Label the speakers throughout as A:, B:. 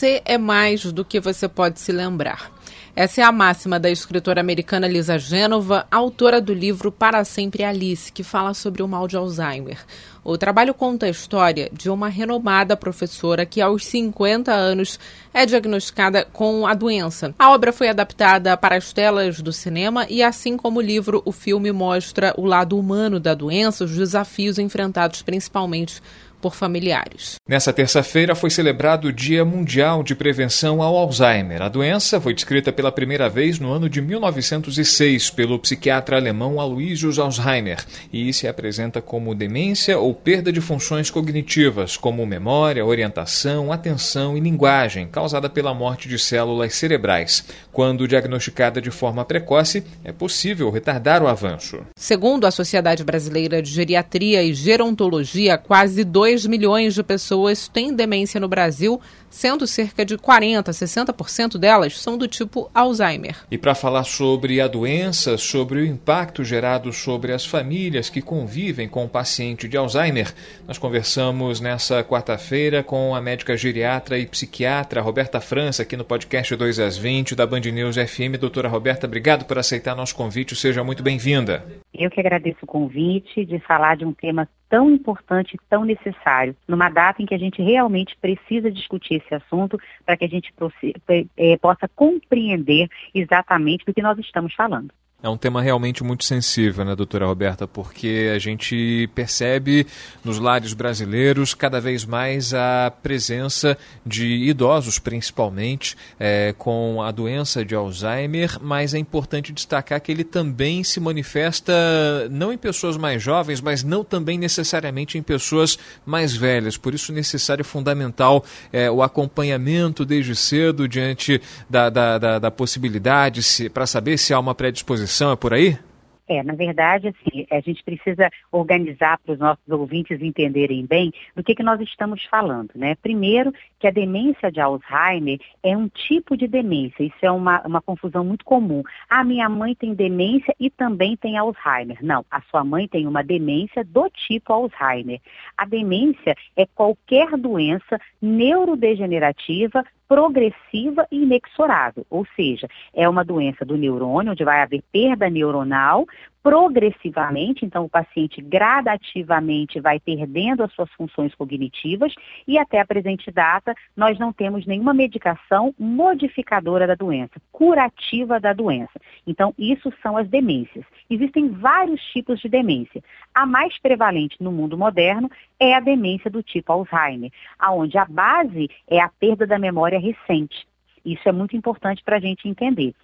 A: Você é mais do que você pode se lembrar. Essa é a máxima da escritora americana Lisa Gênova, autora do livro Para Sempre Alice, que fala sobre o mal de Alzheimer. O trabalho conta a história de uma renomada professora que, aos 50 anos, é diagnosticada com a doença. A obra foi adaptada para as telas do cinema e, assim como o livro, o filme mostra o lado humano da doença, os desafios enfrentados principalmente por familiares.
B: Nessa terça-feira foi celebrado o Dia Mundial de Prevenção ao Alzheimer. A doença foi descrita pela primeira vez no ano de 1906 pelo psiquiatra alemão Aloysius Alzheimer e se apresenta como demência ou perda de funções cognitivas, como memória, orientação, atenção e linguagem, causada pela morte de células cerebrais. Quando diagnosticada de forma precoce, é possível retardar o avanço.
A: Segundo a Sociedade Brasileira de Geriatria e Gerontologia, quase 2 2 milhões de pessoas têm demência no Brasil, sendo cerca de 40, 60% delas são do tipo Alzheimer.
B: E para falar sobre a doença, sobre o impacto gerado sobre as famílias que convivem com o paciente de Alzheimer, nós conversamos nessa quarta-feira com a médica geriatra e psiquiatra Roberta França, aqui no podcast 2 às 20 da Band News FM. Doutora Roberta, obrigado por aceitar nosso convite, seja muito bem-vinda.
C: Eu que agradeço o convite de falar de um tema tão importante e tão necessário, numa data em que a gente realmente precisa discutir esse assunto para que a gente é, possa compreender exatamente do que nós estamos falando.
B: É um tema realmente muito sensível, né, doutora Roberta? Porque a gente percebe nos lares brasileiros cada vez mais a presença de idosos, principalmente, é, com a doença de Alzheimer, mas é importante destacar que ele também se manifesta não em pessoas mais jovens, mas não também necessariamente em pessoas mais velhas. Por isso, necessário e fundamental é, o acompanhamento desde cedo diante da, da, da, da possibilidade, para saber se há uma predisposição é por aí?
C: É, na verdade, assim, a gente precisa organizar para os nossos ouvintes entenderem bem do que, que nós estamos falando, né? Primeiro, que a demência de Alzheimer é um tipo de demência, isso é uma, uma confusão muito comum. A minha mãe tem demência e também tem Alzheimer. Não, a sua mãe tem uma demência do tipo Alzheimer. A demência é qualquer doença neurodegenerativa progressiva e inexorável, ou seja, é uma doença do neurônio, onde vai haver perda neuronal, progressivamente, então o paciente gradativamente vai perdendo as suas funções cognitivas e até a presente data nós não temos nenhuma medicação modificadora da doença, curativa da doença. Então, isso são as demências. Existem vários tipos de demência. A mais prevalente no mundo moderno é a demência do tipo Alzheimer, aonde a base é a perda da memória recente. Isso é muito importante para a gente entender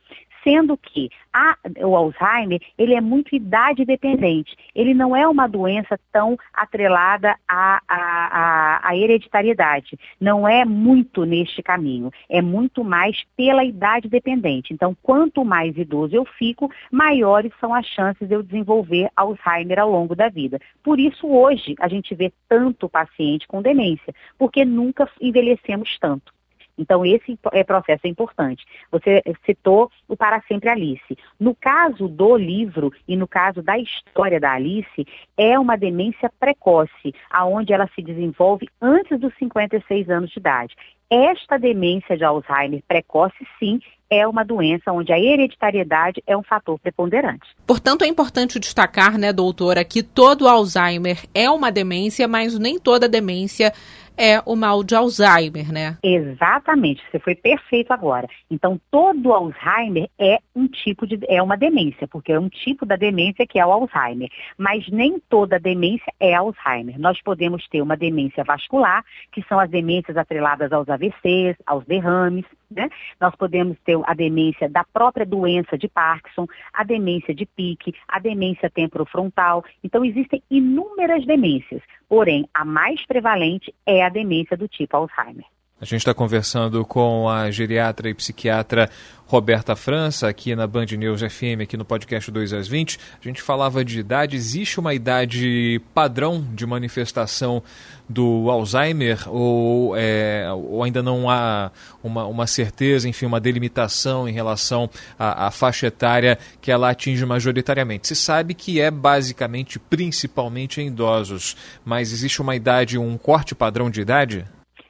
C: sendo que a, o Alzheimer, ele é muito idade dependente. Ele não é uma doença tão atrelada à, à, à, hereditariedade. Não é muito neste caminho. É muito mais pela idade dependente. Então, quanto mais idoso eu fico, maiores são as chances de eu desenvolver Alzheimer ao longo da vida. Por isso, hoje, a gente vê tanto paciente com demência, porque nunca envelhecemos tanto. Então, esse é, processo é importante. Você citou o Para Sempre Alice. No caso do livro e no caso da história da Alice, é uma demência precoce, aonde ela se desenvolve antes dos 56 anos de idade. Esta demência de Alzheimer precoce, sim, é uma doença onde a hereditariedade é um fator preponderante.
A: Portanto, é importante destacar, né, doutora, que todo Alzheimer é uma demência, mas nem toda demência é o mal de Alzheimer, né?
C: Exatamente, você foi perfeito agora. Então, todo Alzheimer é um tipo de é uma demência, porque é um tipo da demência que é o Alzheimer, mas nem toda demência é Alzheimer. Nós podemos ter uma demência vascular, que são as demências atreladas aos AVCs, aos derrames, né? Nós podemos ter a demência da própria doença de Parkinson, a demência de pique, a demência temporofrontal. Então, existem inúmeras demências, porém, a mais prevalente é a demência do tipo Alzheimer.
B: A gente está conversando com a geriatra e psiquiatra Roberta França, aqui na Band News FM, aqui no podcast 2 às 20. A gente falava de idade. Existe uma idade padrão de manifestação do Alzheimer ou, é, ou ainda não há uma, uma, certeza, enfim, uma delimitação em relação à, à faixa etária que ela atinge majoritariamente? Se sabe que é basicamente, principalmente em idosos, mas existe uma idade, um corte padrão de idade?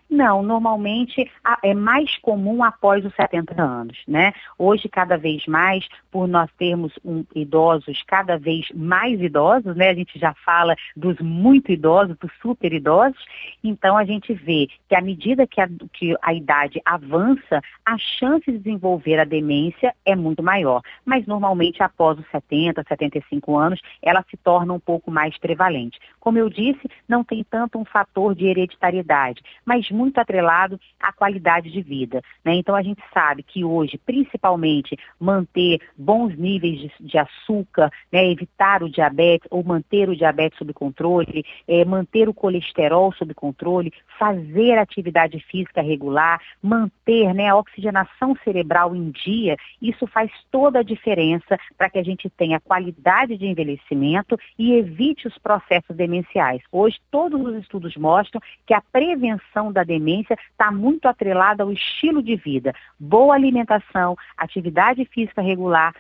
C: Não, normalmente é mais comum após os 70 anos, né? Hoje, cada vez mais, por nós termos um, idosos cada vez mais idosos, né? A gente já fala dos muito idosos, dos super idosos, então a gente vê que à medida que a, que a idade avança, a chance de desenvolver a demência é muito maior. Mas normalmente após os 70, 75 anos, ela se torna um pouco mais prevalente. Como eu disse, não tem tanto um fator de hereditariedade, mas muito atrelado à qualidade de vida. Né? Então a gente sabe que hoje, principalmente, manter bons níveis de, de açúcar, né? evitar o diabetes ou manter o diabetes sob controle, é, manter o colesterol sob controle, fazer atividade física regular, manter né, a oxigenação cerebral em dia, isso faz toda a diferença para que a gente tenha qualidade de envelhecimento e evite os processos demenciais. Hoje, todos os estudos mostram que a prevenção da demência está muito atrelada ao estilo de vida. Boa alimentação, atividade física regular,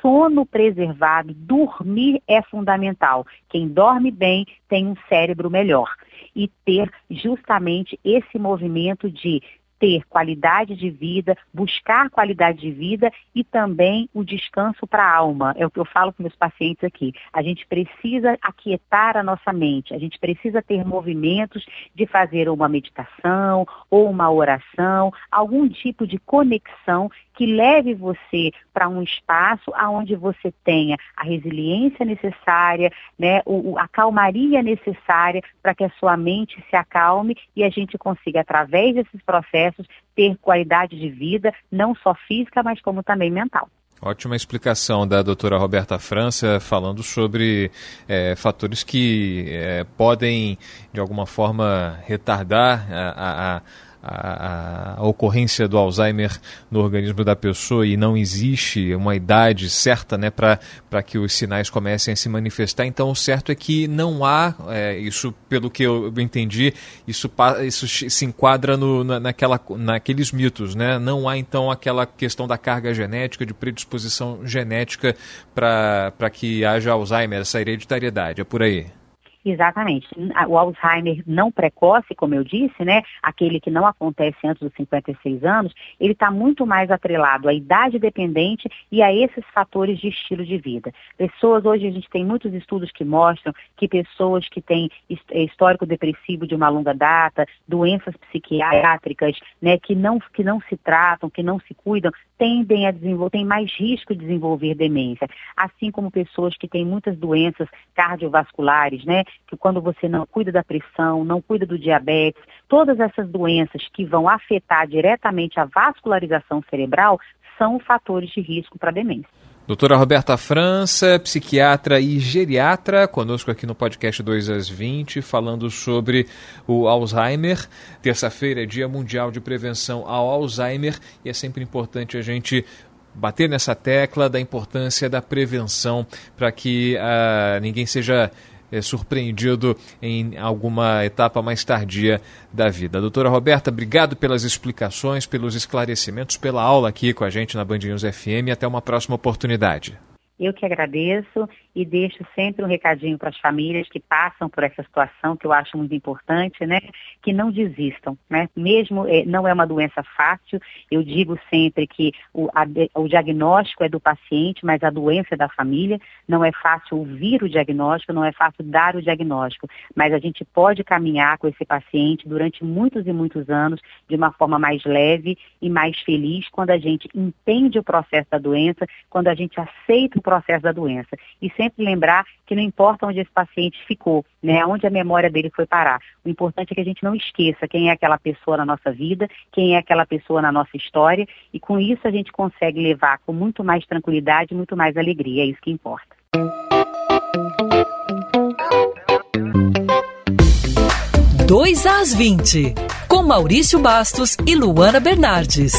C: sono preservado, dormir é fundamental. Quem dorme bem tem um cérebro melhor. E ter justamente esse movimento de ter qualidade de vida, buscar qualidade de vida e também o descanso para a alma. É o que eu falo com meus pacientes aqui. A gente precisa aquietar a nossa mente, a gente precisa ter movimentos de fazer uma meditação ou uma oração, algum tipo de conexão que leve você para um espaço aonde você tenha a resiliência necessária, né, a calmaria necessária para que a sua mente se acalme e a gente consiga, através desses processos, ter qualidade de vida, não só física, mas como também mental.
B: Ótima explicação da doutora Roberta França, falando sobre é, fatores que é, podem, de alguma forma, retardar a, a a, a, ocorrência do Alzheimer no organismo da pessoa e não existe uma idade certa né, para que os sinais comecem a se manifestar. Então, o certo é que não há, é, isso pelo que eu entendi, isso, isso se enquadra no, na, naquela, naqueles mitos. Né? Não há, então, aquela questão da carga genética, de predisposição genética para que haja Alzheimer, essa hereditariedade. É por aí.
C: Exatamente. O Alzheimer não precoce, como eu disse, né, aquele que não acontece antes dos 56 anos, ele está muito mais atrelado à idade dependente e a esses fatores de estilo de vida. Pessoas, hoje a gente tem muitos estudos que mostram que pessoas que têm é, histórico depressivo de uma longa data, doenças psiquiátricas, né, que não, que não se tratam, que não se cuidam, tendem a desenvolver, têm mais risco de desenvolver demência. Assim como pessoas que têm muitas doenças cardiovasculares, né, que quando você não cuida da pressão, não cuida do diabetes, todas essas doenças que vão afetar diretamente a vascularização cerebral são fatores de risco para demência.
B: Doutora Roberta França, psiquiatra e geriatra, conosco aqui no podcast 2 às 20, falando sobre o Alzheimer. Terça-feira é Dia Mundial de Prevenção ao Alzheimer e é sempre importante a gente bater nessa tecla da importância da prevenção para que uh, ninguém seja é, surpreendido em alguma etapa mais tardia da vida. Doutora Roberta, obrigado pelas explicações, pelos esclarecimentos, pela aula aqui com a gente na Band News FM. Até uma próxima oportunidade.
C: Eu que agradeço e deixo sempre um recadinho para as famílias que passam por essa situação, que eu acho muito importante, né? Que não desistam, né? Mesmo é, não é uma doença fácil, eu digo sempre que o, a, o diagnóstico é do paciente, mas a doença é da família. Não é fácil ouvir o diagnóstico, não é fácil dar o diagnóstico, mas a gente pode caminhar com esse paciente durante muitos e muitos anos de uma forma mais leve e mais feliz quando a gente entende o processo da doença, quando a gente aceita o processo da doença. E sempre lembrar que não importa onde esse paciente ficou, né, onde a memória dele foi parar. O importante é que a gente não esqueça quem é aquela pessoa na nossa vida, quem é aquela pessoa na nossa história, e com isso a gente consegue levar com muito mais tranquilidade, muito mais alegria. É isso que importa.
D: Dois às 20, com com Maurício Bastos e Luana Bernardes.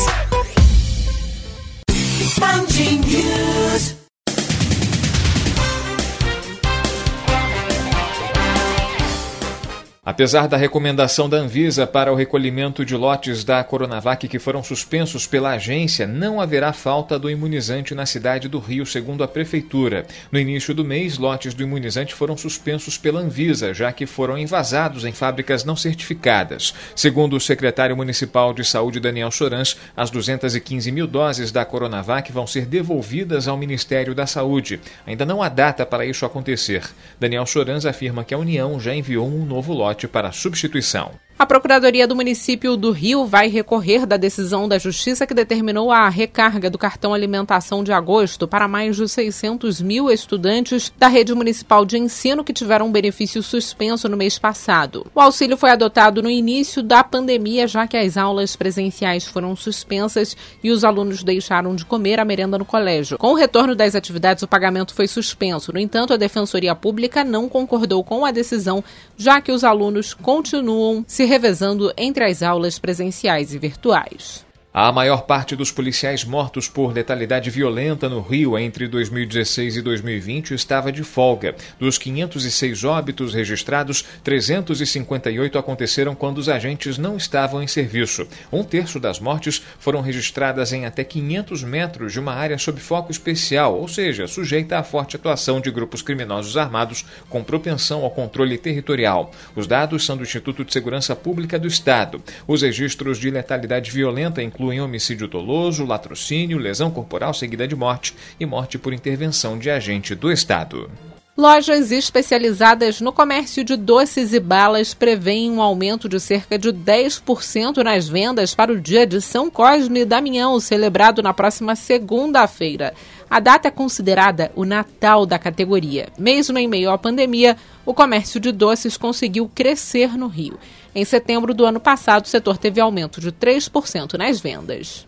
B: Apesar da recomendação da Anvisa para o recolhimento de lotes da Coronavac que foram suspensos pela agência, não haverá falta do imunizante na cidade do Rio, segundo a Prefeitura. No início do mês, lotes do imunizante foram suspensos pela Anvisa, já que foram envasados em fábricas não certificadas. Segundo o secretário municipal de saúde, Daniel Sorans, as 215 mil doses da Coronavac vão ser devolvidas ao Ministério da Saúde. Ainda não há data para isso acontecer. Daniel Sorans afirma que a União já enviou um novo lote para substituição.
A: A Procuradoria do Município do Rio vai recorrer da decisão da Justiça que determinou a recarga do cartão alimentação de agosto para mais de 600 mil estudantes da rede municipal de ensino que tiveram benefício suspenso no mês passado. O auxílio foi adotado no início da pandemia, já que as aulas presenciais foram suspensas e os alunos deixaram de comer a merenda no colégio. Com o retorno das atividades, o pagamento foi suspenso. No entanto, a Defensoria Pública não concordou com a decisão, já que os alunos continuam se revezando entre as aulas presenciais e virtuais.
B: A maior parte dos policiais mortos por letalidade violenta no Rio entre 2016 e 2020 estava de folga. Dos 506 óbitos registrados, 358 aconteceram quando os agentes não estavam em serviço. Um terço das mortes foram registradas em até 500 metros de uma área sob foco especial, ou seja, sujeita à forte atuação de grupos criminosos armados com propensão ao controle territorial. Os dados são do Instituto de Segurança Pública do Estado. Os registros de letalidade violenta incluem incluem homicídio doloso, latrocínio, lesão corporal seguida de morte e morte por intervenção de agente do Estado.
A: Lojas especializadas no comércio de doces e balas prevêem um aumento de cerca de 10% nas vendas para o dia de São Cosme e Damião, celebrado na próxima segunda-feira. A data é considerada o Natal da categoria. Mesmo em meio à pandemia, o comércio de doces conseguiu crescer no Rio. Em setembro do ano passado, o setor teve aumento de 3% nas vendas.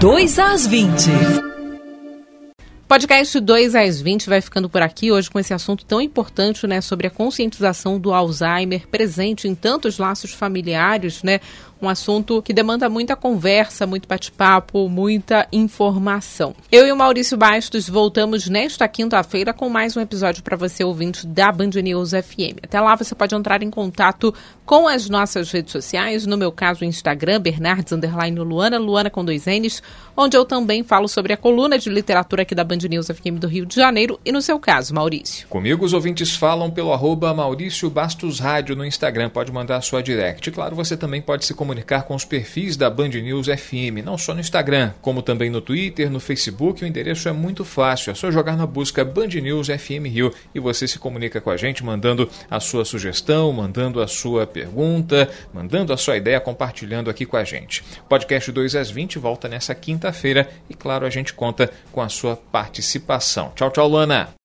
D: 2 às 20.
A: Podcast 2 às 20 vai ficando por aqui hoje com esse assunto tão importante, né, sobre a conscientização do Alzheimer presente em tantos laços familiares, né? um assunto que demanda muita conversa, muito bate-papo, muita informação. Eu e o Maurício Bastos voltamos nesta quinta-feira com mais um episódio para você ouvinte da Band News FM. Até lá você pode entrar em contato com as nossas redes sociais, no meu caso o Instagram, Bernardes Luana, Luana com dois N's, onde eu também falo sobre a coluna de literatura aqui da Band News FM do Rio de Janeiro e no seu caso, Maurício.
B: Comigo os ouvintes falam pelo arroba Maurício Bastos Rádio no Instagram, pode mandar sua direct. Claro, você também pode se comunicar com os perfis da Band News FM, não só no Instagram, como também no Twitter, no Facebook. O endereço é muito fácil, é só jogar na busca Band News FM Rio e você se comunica com a gente mandando a sua sugestão, mandando a sua pergunta, mandando a sua ideia, compartilhando aqui com a gente. Podcast 2 às 20 volta nessa quinta-feira e, claro, a gente conta com a sua participação. Tchau, tchau, Lana!